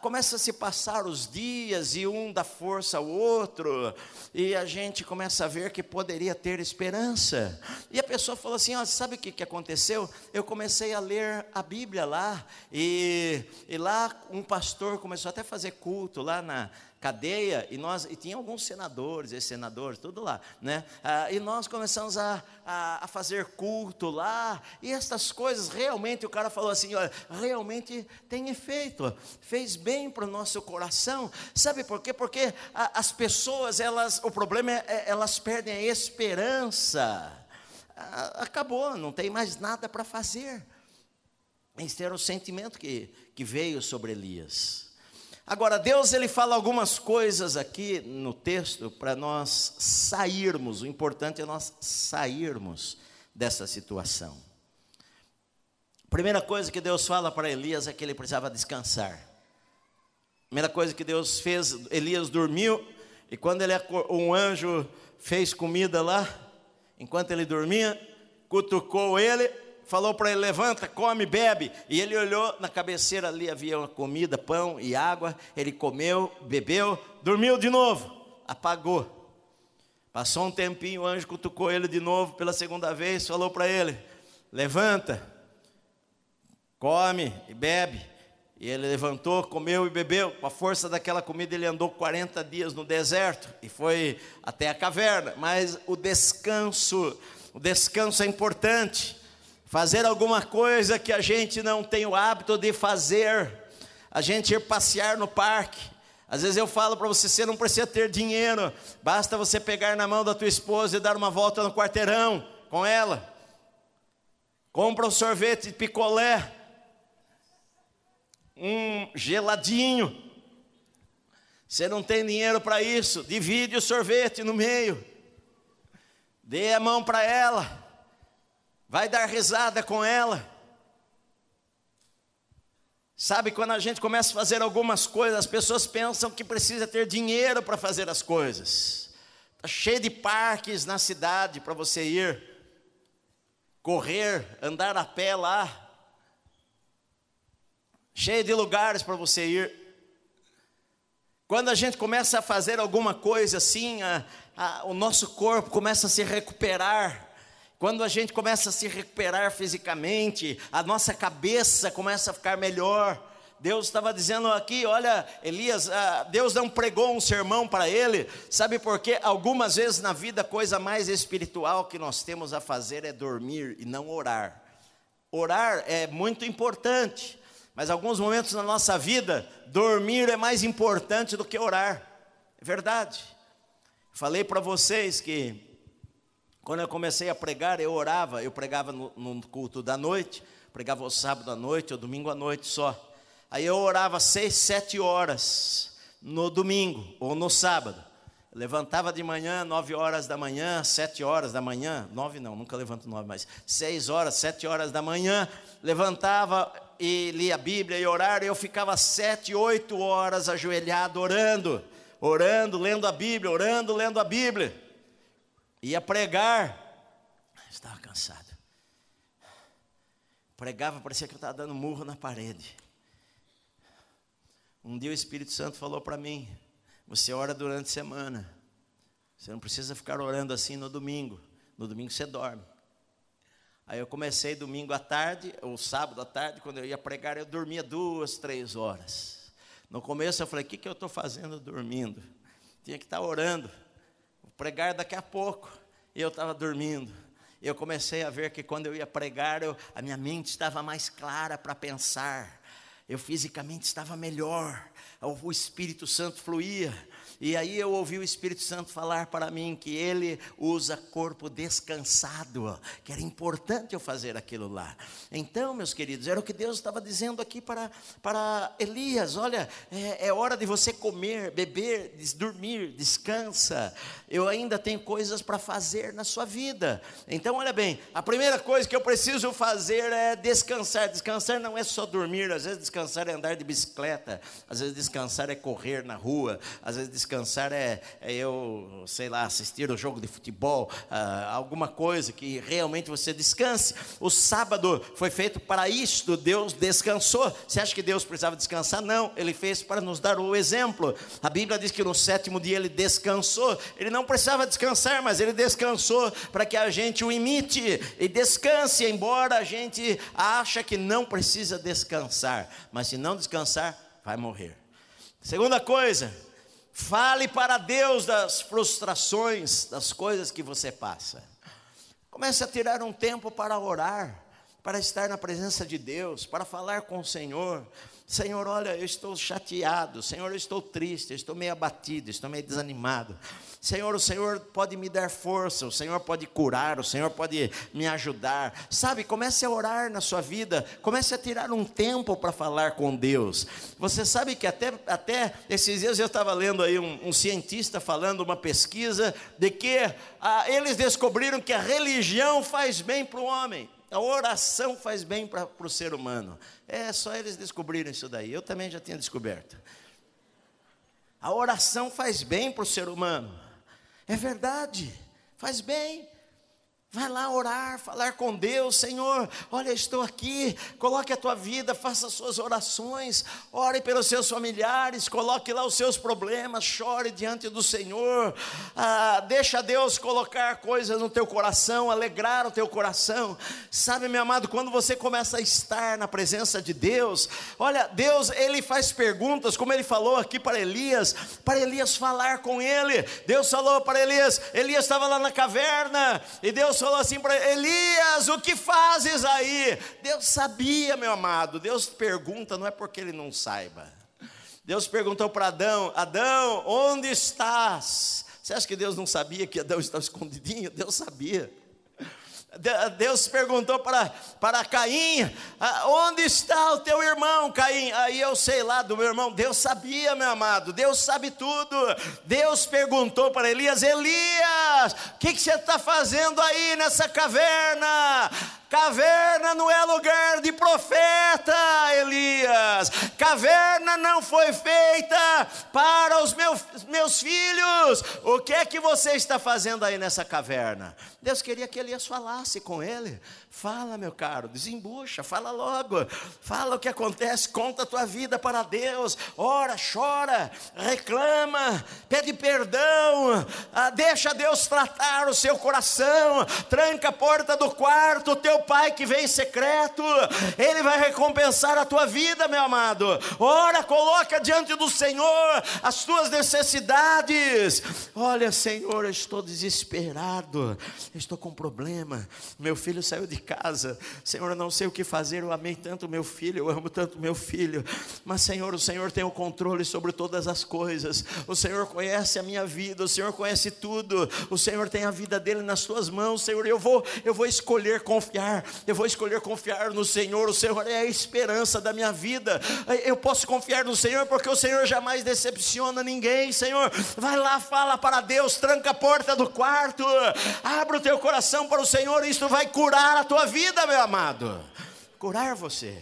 começa a se passar os dias e um dá força ao outro, e a gente começa a ver que poderia ter esperança. E a pessoa falou assim: ó, sabe o que, que aconteceu? Eu comecei a ler a Bíblia lá, e, e lá um pastor começou até a fazer culto lá na, cadeia, e nós e tinha alguns senadores, ex-senadores, tudo lá, né? Ah, e nós começamos a, a, a, fazer culto lá, e essas coisas realmente, o cara falou assim: olha, realmente tem efeito, fez bem para o nosso coração, sabe por quê? Porque a, as pessoas, elas, o problema é, é elas perdem a esperança, ah, acabou, não tem mais nada para fazer. Esse era o sentimento que, que veio sobre Elias. Agora, Deus ele fala algumas coisas aqui no texto para nós sairmos, o importante é nós sairmos dessa situação. Primeira coisa que Deus fala para Elias é que ele precisava descansar. Primeira coisa que Deus fez, Elias dormiu, e quando ele, um anjo fez comida lá, enquanto ele dormia, cutucou ele, falou para ele: levanta, come, bebe. E ele olhou, na cabeceira ali havia uma comida, pão e água. Ele comeu, bebeu, dormiu de novo, apagou. Passou um tempinho, o anjo cutucou ele de novo pela segunda vez, falou para ele: levanta, come e bebe. E ele levantou, comeu e bebeu. Com a força daquela comida, ele andou 40 dias no deserto e foi até a caverna. Mas o descanso, o descanso é importante fazer alguma coisa que a gente não tem o hábito de fazer, a gente ir passear no parque. Às vezes eu falo para você, você não precisa ter dinheiro, basta você pegar na mão da tua esposa e dar uma volta no quarteirão com ela. Compra um sorvete de picolé, um geladinho. Você não tem dinheiro para isso, divide o sorvete no meio. Dê a mão para ela vai dar risada com ela. Sabe, quando a gente começa a fazer algumas coisas, as pessoas pensam que precisa ter dinheiro para fazer as coisas. Está cheio de parques na cidade para você ir. correr, andar a pé lá, cheio de lugares para você ir. Quando a gente começa a fazer alguma coisa assim, a, a, o nosso corpo começa a se recuperar. Quando a gente começa a se recuperar fisicamente, a nossa cabeça começa a ficar melhor. Deus estava dizendo aqui, olha, Elias, ah, Deus não pregou um sermão para ele, sabe por quê? Algumas vezes na vida a coisa mais espiritual que nós temos a fazer é dormir e não orar. Orar é muito importante, mas alguns momentos na nossa vida, dormir é mais importante do que orar, é verdade. Falei para vocês que quando eu comecei a pregar, eu orava, eu pregava no, no culto da noite, pregava o sábado à noite, ou domingo à noite só. Aí eu orava seis, sete horas no domingo ou no sábado. Eu levantava de manhã, nove horas da manhã, sete horas da manhã, nove não, nunca levanto nove, mas seis horas, sete horas da manhã, levantava e lia a Bíblia e orar, e eu ficava sete, oito horas ajoelhado orando, orando, lendo a Bíblia, orando, lendo a Bíblia ia pregar, estava cansado. Pregava, parecia que eu estava dando murro na parede. Um dia o Espírito Santo falou para mim: Você ora durante a semana, você não precisa ficar orando assim no domingo. No domingo você dorme. Aí eu comecei domingo à tarde, ou sábado à tarde, quando eu ia pregar, eu dormia duas, três horas. No começo eu falei: O que, que eu estou fazendo dormindo? Tinha que estar orando pregar daqui a pouco. E eu estava dormindo. Eu comecei a ver que quando eu ia pregar, eu, a minha mente estava mais clara para pensar. Eu fisicamente estava melhor. O Espírito Santo fluía. E aí eu ouvi o Espírito Santo falar para mim que ele usa corpo descansado, que era importante eu fazer aquilo lá. Então, meus queridos, era o que Deus estava dizendo aqui para, para Elias: olha, é, é hora de você comer, beber, dormir, descansa. Eu ainda tenho coisas para fazer na sua vida. Então, olha bem, a primeira coisa que eu preciso fazer é descansar. Descansar não é só dormir, às vezes descansar é andar de bicicleta, às vezes descansar é correr na rua, às vezes descansar é, é eu, sei lá, assistir o jogo de futebol, ah, alguma coisa que realmente você descanse. O sábado foi feito para isto, Deus descansou. Você acha que Deus precisava descansar? Não, Ele fez para nos dar o exemplo. A Bíblia diz que no sétimo dia Ele descansou. Ele não precisava descansar, mas Ele descansou para que a gente o imite e descanse, embora a gente acha que não precisa descansar. Mas se não descansar, vai morrer. Segunda coisa, Fale para Deus das frustrações, das coisas que você passa. Comece a tirar um tempo para orar, para estar na presença de Deus, para falar com o Senhor. Senhor, olha, eu estou chateado, Senhor, eu estou triste, eu estou meio abatido, estou meio desanimado. Senhor, o Senhor pode me dar força, o Senhor pode curar, o Senhor pode me ajudar. Sabe, comece a orar na sua vida, comece a tirar um tempo para falar com Deus. Você sabe que até, até esses dias eu estava lendo aí um, um cientista falando uma pesquisa de que ah, eles descobriram que a religião faz bem para o homem. A oração faz bem para o ser humano. É só eles descobriram isso daí. Eu também já tinha descoberto. A oração faz bem para o ser humano. É verdade, faz bem. Vai lá orar, falar com Deus, Senhor. Olha, estou aqui. Coloque a tua vida, faça as suas orações. Ore pelos seus familiares, coloque lá os seus problemas, chore diante do Senhor. Ah, deixa Deus colocar coisas no teu coração, alegrar o teu coração. Sabe, meu amado, quando você começa a estar na presença de Deus, olha, Deus, ele faz perguntas, como ele falou aqui para Elias, para Elias falar com ele. Deus falou para Elias, Elias estava lá na caverna, e Deus falou assim para Elias: O que fazes aí? Deus sabia, meu amado. Deus pergunta, não é porque ele não saiba. Deus perguntou para Adão: Adão, onde estás? Você acha que Deus não sabia que Adão estava escondidinho? Deus sabia. Deus perguntou para, para Caim: ah, Onde está o teu irmão, Caim? Aí eu sei lá do meu irmão. Deus sabia, meu amado. Deus sabe tudo. Deus perguntou para Elias: Elias, o que, que você está fazendo aí nessa caverna? Caverna não é lugar de profeta, Elias. Caverna não foi feita para os meus, meus filhos. O que é que você está fazendo aí nessa caverna? Deus queria que Elias falasse com ele Fala, meu caro, desembucha, fala logo. Fala o que acontece, conta a tua vida para Deus. Ora, chora, reclama, pede perdão, ah, deixa Deus tratar o seu coração. Tranca a porta do quarto, teu pai que vem em secreto, ele vai recompensar a tua vida, meu amado. Ora, coloca diante do Senhor as tuas necessidades. Olha, Senhor, eu estou desesperado, eu estou com problema. Meu filho saiu de casa. Senhor, eu não sei o que fazer, eu amei tanto meu filho, eu amo tanto meu filho. Mas, Senhor, o Senhor tem o controle sobre todas as coisas. O Senhor conhece a minha vida, o Senhor conhece tudo. O Senhor tem a vida dele nas suas mãos, Senhor. Eu vou, eu vou escolher confiar. Eu vou escolher confiar no Senhor. O Senhor é a esperança da minha vida. Eu posso confiar no Senhor porque o Senhor jamais decepciona ninguém, Senhor. Vai lá, fala para Deus, tranca a porta do quarto. Abre o teu coração para o Senhor, isto vai curar a tua tua vida, meu amado. Curar você.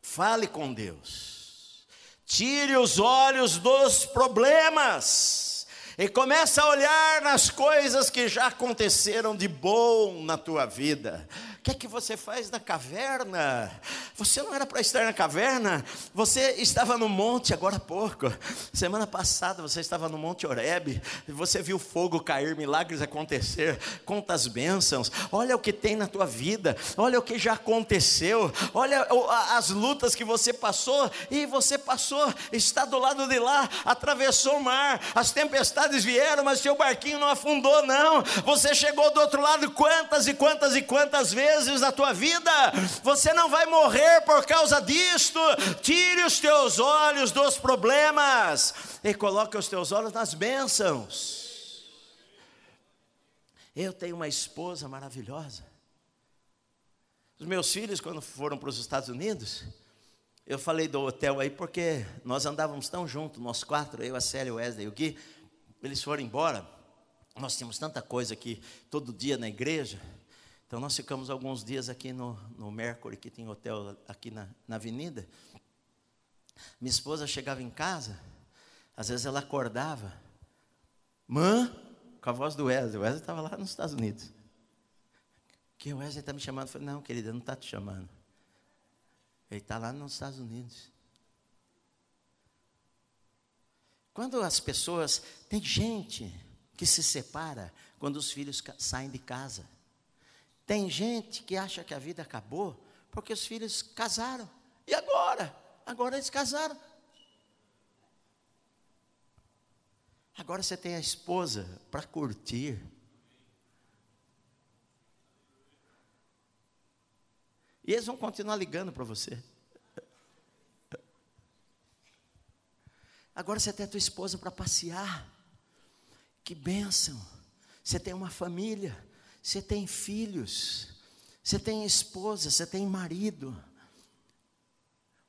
Fale com Deus. Tire os olhos dos problemas e comece a olhar nas coisas que já aconteceram de bom na tua vida. O que é que você faz na caverna? Você não era para estar na caverna? Você estava no monte agora há pouco. Semana passada você estava no Monte Oreb. Você viu fogo cair, milagres acontecer. Quantas bênçãos. Olha o que tem na tua vida. Olha o que já aconteceu. Olha as lutas que você passou. E você passou, está do lado de lá, atravessou o mar. As tempestades vieram, mas seu barquinho não afundou, não. Você chegou do outro lado quantas e quantas e quantas vezes na tua vida, você não vai morrer por causa disto. Tire os teus olhos dos problemas e coloque os teus olhos nas bênçãos. Eu tenho uma esposa maravilhosa. Os meus filhos, quando foram para os Estados Unidos, eu falei do hotel aí porque nós andávamos tão juntos, nós quatro, eu, a Célia, o Wesley e o Gui. Eles foram embora. Nós tínhamos tanta coisa aqui todo dia na igreja. Então nós ficamos alguns dias aqui no, no Mercury, que tem hotel aqui na, na avenida. Minha esposa chegava em casa, às vezes ela acordava, mãe, com a voz do Wesley. O Wesley estava lá nos Estados Unidos. Que o Wesley está me chamando? Eu falei, não, querida, não está te chamando. Ele está lá nos Estados Unidos. Quando as pessoas. Tem gente que se separa quando os filhos saem de casa. Tem gente que acha que a vida acabou porque os filhos casaram. E agora? Agora eles casaram. Agora você tem a esposa para curtir. E eles vão continuar ligando para você. Agora você tem a tua esposa para passear. Que bênção. Você tem uma família. Você tem filhos, você tem esposa, você tem marido.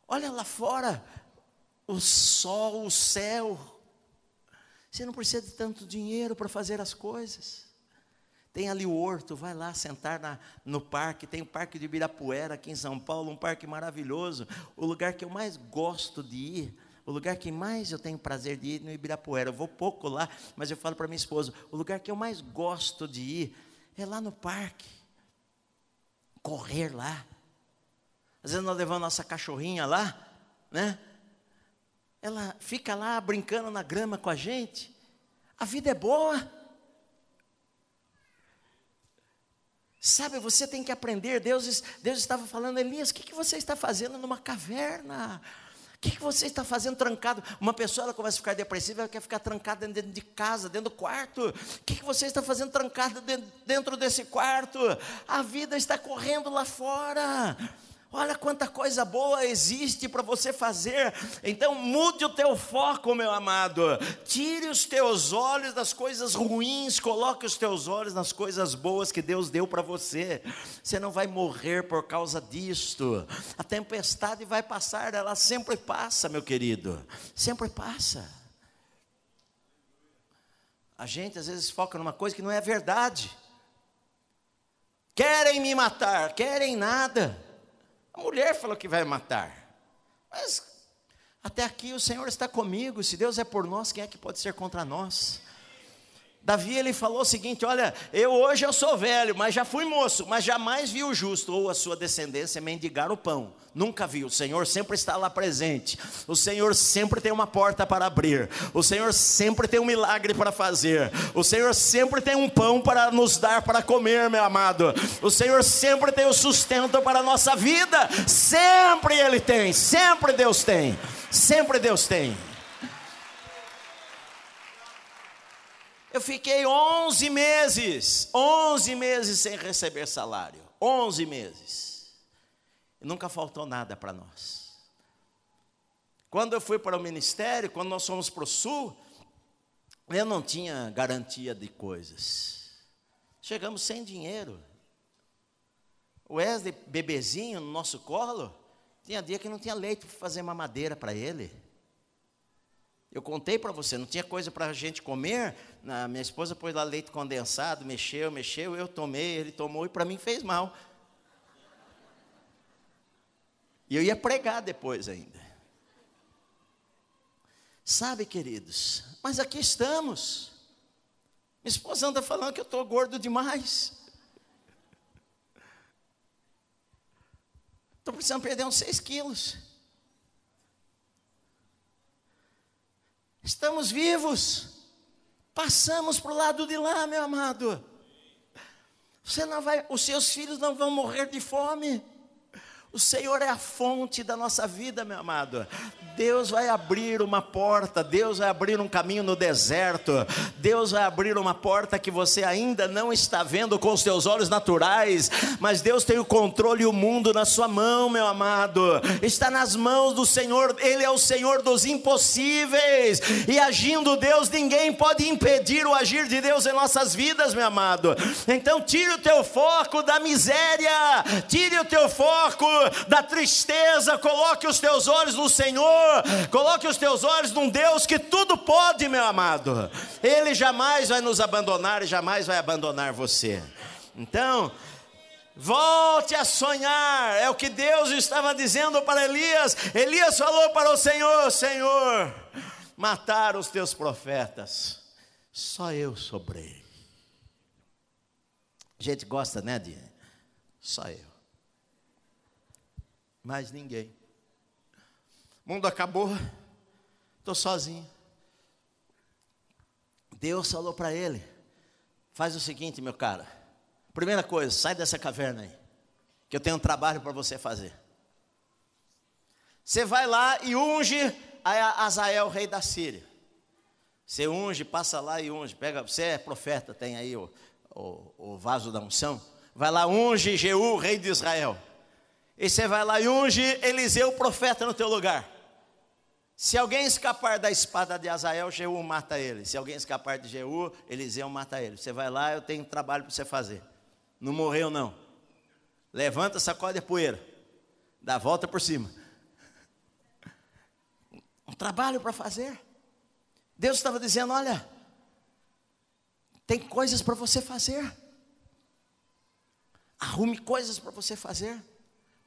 Olha lá fora, o sol, o céu. Você não precisa de tanto dinheiro para fazer as coisas. Tem ali o horto, vai lá sentar na, no parque. Tem o Parque de Ibirapuera aqui em São Paulo, um parque maravilhoso. O lugar que eu mais gosto de ir, o lugar que mais eu tenho prazer de ir no Ibirapuera. Eu vou pouco lá, mas eu falo para minha esposa: o lugar que eu mais gosto de ir é lá no parque. Correr lá. Às vezes nós levamos nossa cachorrinha lá, né? Ela fica lá brincando na grama com a gente. A vida é boa. Sabe, você tem que aprender. Deus, Deus estava falando, Elias, o que, que você está fazendo numa caverna? Que, que você está fazendo trancado? Uma pessoa ela começa a ficar depressiva, ela quer ficar trancada dentro de casa, dentro do quarto. O que, que você está fazendo trancado dentro desse quarto? A vida está correndo lá fora. Olha quanta coisa boa existe para você fazer. Então mude o teu foco, meu amado. Tire os teus olhos das coisas ruins, coloque os teus olhos nas coisas boas que Deus deu para você. Você não vai morrer por causa disto. A tempestade vai passar, ela sempre passa, meu querido. Sempre passa. A gente às vezes foca numa coisa que não é verdade. Querem me matar, querem nada. A mulher falou que vai matar. Mas até aqui o Senhor está comigo. Se Deus é por nós, quem é que pode ser contra nós? Davi ele falou o seguinte: Olha, eu hoje eu sou velho, mas já fui moço, mas jamais vi o justo ou a sua descendência mendigar o pão. Nunca vi. O Senhor sempre está lá presente. O Senhor sempre tem uma porta para abrir. O Senhor sempre tem um milagre para fazer. O Senhor sempre tem um pão para nos dar para comer, meu amado. O Senhor sempre tem o sustento para a nossa vida. Sempre Ele tem. Sempre Deus tem. Sempre Deus tem. Eu fiquei 11 meses, 11 meses sem receber salário, 11 meses. E nunca faltou nada para nós. Quando eu fui para o ministério, quando nós fomos para o sul, eu não tinha garantia de coisas. Chegamos sem dinheiro. O Wesley, bebezinho, no nosso colo, tinha dia que não tinha leite para fazer mamadeira para ele. Eu contei para você, não tinha coisa para a gente comer. A minha esposa pôs lá leite condensado, mexeu, mexeu, eu tomei, ele tomou e para mim fez mal. E eu ia pregar depois ainda. Sabe, queridos, mas aqui estamos. Minha esposa anda falando que eu estou gordo demais. Estou precisando perder uns seis quilos. Estamos vivos. Passamos para o lado de lá, meu amado. Você não vai, os seus filhos não vão morrer de fome. O Senhor é a fonte da nossa vida, meu amado. Deus vai abrir uma porta, Deus vai abrir um caminho no deserto, Deus vai abrir uma porta que você ainda não está vendo com os seus olhos naturais, mas Deus tem o controle e o mundo na sua mão, meu amado. Está nas mãos do Senhor, Ele é o Senhor dos impossíveis, e agindo Deus, ninguém pode impedir o agir de Deus em nossas vidas, meu amado. Então, tire o teu foco da miséria, tire o teu foco da tristeza, coloque os teus olhos no Senhor, coloque os teus olhos num Deus que tudo pode, meu amado. Ele jamais vai nos abandonar e jamais vai abandonar você. Então, Volte a sonhar, é o que Deus estava dizendo para Elias. Elias falou para o Senhor: Senhor, matar os teus profetas, só eu sobrei. A gente gosta, né, de só eu mais ninguém. O mundo acabou, estou sozinho. Deus falou para ele: faz o seguinte, meu cara. Primeira coisa, sai dessa caverna aí, que eu tenho um trabalho para você fazer. Você vai lá e unge a Azael, rei da Síria. Você unge, passa lá e unge. Pega, você é profeta, tem aí o, o, o vaso da unção. Vai lá, unge Jeú, rei de Israel. E você vai lá e unge Eliseu, profeta, no teu lugar. Se alguém escapar da espada de Azael, Jeú mata ele. Se alguém escapar de Jeú, Eliseu mata ele. Você vai lá, eu tenho um trabalho para você fazer. Não morreu, não. Levanta, sacode a poeira. Dá a volta por cima. Um trabalho para fazer. Deus estava dizendo: olha, tem coisas para você fazer. Arrume coisas para você fazer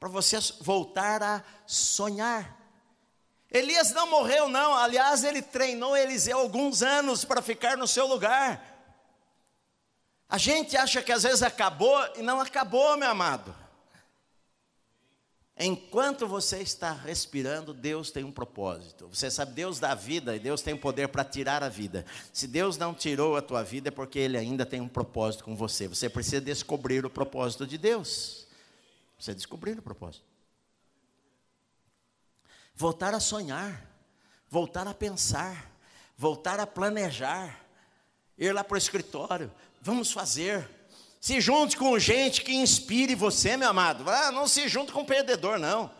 para você voltar a sonhar. Elias não morreu, não. Aliás, ele treinou Eliseu alguns anos para ficar no seu lugar. A gente acha que às vezes acabou e não acabou, meu amado. Enquanto você está respirando, Deus tem um propósito. Você sabe, Deus dá vida e Deus tem o poder para tirar a vida. Se Deus não tirou a tua vida, é porque Ele ainda tem um propósito com você. Você precisa descobrir o propósito de Deus. Você descobrir o propósito. Voltar a sonhar, voltar a pensar, voltar a planejar, ir lá para o escritório, vamos fazer. Se junte com gente que inspire você, meu amado. Ah, não se junte com perdedor, não.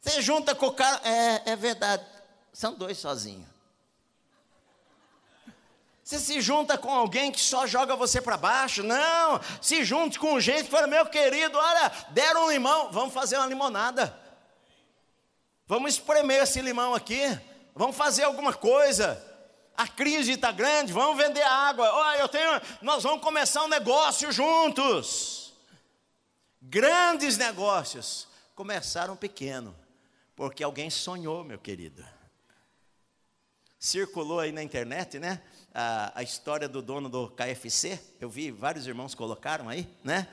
Você junta com o cara. É, é verdade. São dois sozinhos. Você se junta com alguém que só joga você para baixo? Não. Se junte com gente que fala, meu querido, olha, deram um limão, vamos fazer uma limonada. Vamos espremer esse limão aqui. Vamos fazer alguma coisa. A crise está grande, vamos vender água. Olha, eu tenho, nós vamos começar um negócio juntos. Grandes negócios começaram pequeno, porque alguém sonhou, meu querido. Circulou aí na internet, né? A, a história do dono do KFC? Eu vi vários irmãos colocaram aí, né?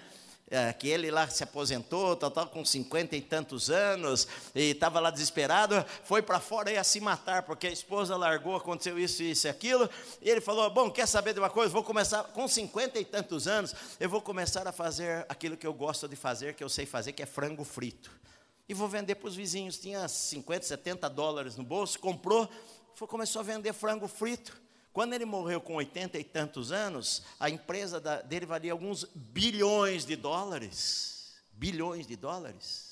é, que ele lá se aposentou, tal, com cinquenta e tantos anos, e estava lá desesperado, foi para fora e ia se matar, porque a esposa largou, aconteceu isso, isso e aquilo, e ele falou, bom, quer saber de uma coisa, vou começar, com cinquenta e tantos anos, eu vou começar a fazer aquilo que eu gosto de fazer, que eu sei fazer, que é frango frito, e vou vender para os vizinhos, tinha 50, 70 dólares no bolso, comprou, foi, começou a vender frango frito, quando ele morreu com oitenta e tantos anos, a empresa dele valia alguns bilhões de dólares. Bilhões de dólares.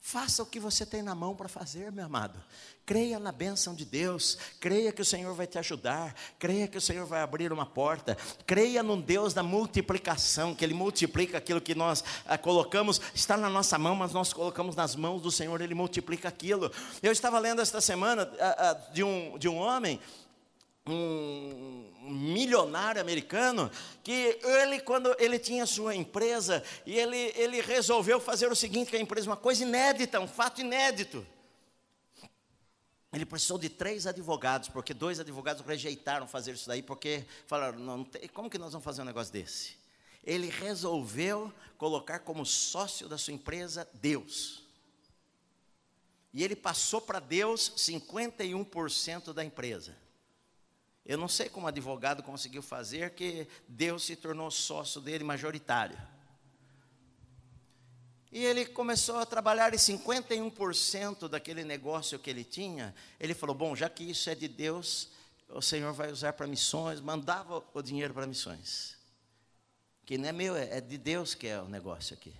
Faça o que você tem na mão para fazer, meu amado. Creia na bênção de Deus, creia que o Senhor vai te ajudar, creia que o Senhor vai abrir uma porta, creia no Deus da multiplicação, que Ele multiplica aquilo que nós ah, colocamos, está na nossa mão, mas nós colocamos nas mãos do Senhor, Ele multiplica aquilo. Eu estava lendo esta semana ah, ah, de, um, de um homem um milionário americano que ele quando ele tinha sua empresa e ele, ele resolveu fazer o seguinte que a empresa uma coisa inédita um fato inédito. Ele precisou de três advogados porque dois advogados rejeitaram fazer isso daí porque falaram não tem, como que nós vamos fazer um negócio desse? Ele resolveu colocar como sócio da sua empresa Deus. E ele passou para Deus 51% da empresa eu não sei como o advogado conseguiu fazer que Deus se tornou sócio dele majoritário. E ele começou a trabalhar e 51% daquele negócio que ele tinha, ele falou: Bom, já que isso é de Deus, o Senhor vai usar para missões, mandava o dinheiro para missões. Que não é meu, é de Deus que é o negócio aqui.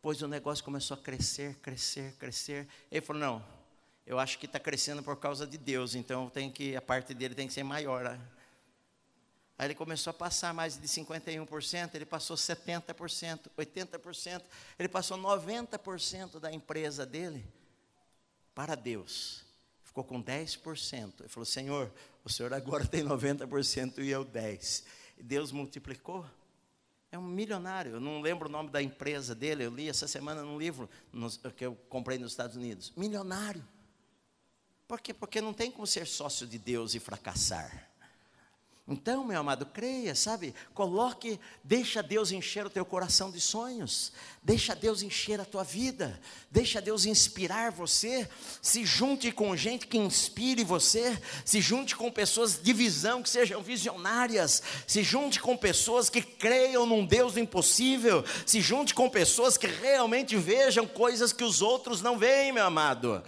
Pois o negócio começou a crescer, crescer, crescer. Ele falou: Não, eu acho que está crescendo por causa de Deus, então tem que, a parte dele tem que ser maior. Né? Aí ele começou a passar mais de 51%, ele passou 70%, 80%, ele passou 90% da empresa dele para Deus. Ficou com 10%. Ele falou: Senhor, o senhor agora tem 90% e eu 10%. E Deus multiplicou. É um milionário. Eu não lembro o nome da empresa dele, eu li essa semana num livro que eu comprei nos Estados Unidos. Milionário. Por quê? Porque não tem como ser sócio de Deus e fracassar. Então, meu amado, creia, sabe? Coloque, deixa Deus encher o teu coração de sonhos, deixa Deus encher a tua vida, deixa Deus inspirar você. Se junte com gente que inspire você, se junte com pessoas de visão que sejam visionárias, se junte com pessoas que creiam num Deus do impossível, se junte com pessoas que realmente vejam coisas que os outros não veem, meu amado.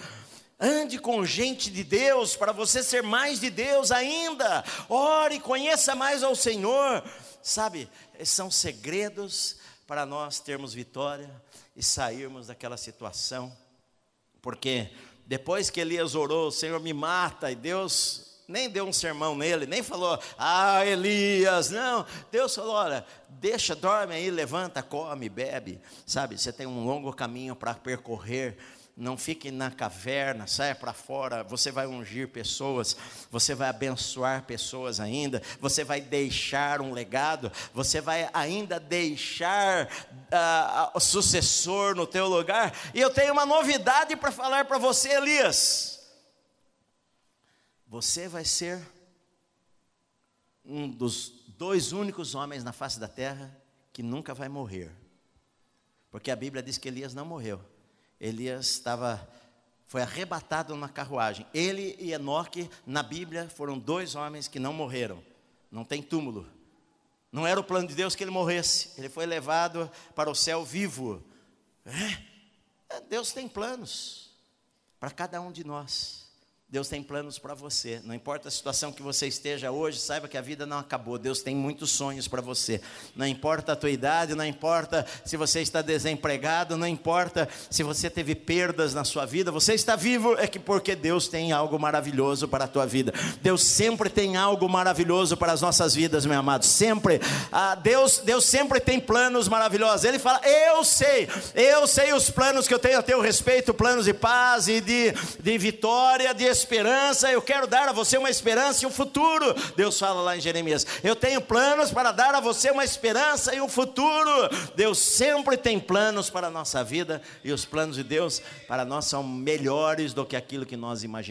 Ande com gente de Deus para você ser mais de Deus ainda. Ore, conheça mais ao Senhor. Sabe, são segredos para nós termos vitória e sairmos daquela situação. Porque depois que Elias orou, Senhor me mata, e Deus nem deu um sermão nele, nem falou, ah, Elias, não. Deus falou: olha, deixa, dorme aí, levanta, come, bebe. Sabe, você tem um longo caminho para percorrer não fique na caverna, saia para fora. Você vai ungir pessoas, você vai abençoar pessoas ainda, você vai deixar um legado, você vai ainda deixar uh, o sucessor no teu lugar. E eu tenho uma novidade para falar para você, Elias. Você vai ser um dos dois únicos homens na face da terra que nunca vai morrer. Porque a Bíblia diz que Elias não morreu. Elias estava foi arrebatado na carruagem. Ele e Enoque, na Bíblia, foram dois homens que não morreram. Não tem túmulo. Não era o plano de Deus que ele morresse. Ele foi levado para o céu vivo. É? Deus tem planos para cada um de nós. Deus tem planos para você. Não importa a situação que você esteja hoje, saiba que a vida não acabou. Deus tem muitos sonhos para você. Não importa a tua idade, não importa se você está desempregado, não importa se você teve perdas na sua vida. Você está vivo é que porque Deus tem algo maravilhoso para a tua vida. Deus sempre tem algo maravilhoso para as nossas vidas, meu amado. Sempre. Ah, Deus, Deus sempre tem planos maravilhosos. Ele fala: "Eu sei. Eu sei os planos que eu tenho a teu respeito, planos de paz e de, de vitória, de esperança, eu quero dar a você uma esperança e um futuro. Deus fala lá em Jeremias: Eu tenho planos para dar a você uma esperança e um futuro. Deus sempre tem planos para a nossa vida e os planos de Deus para nós são melhores do que aquilo que nós imaginamos.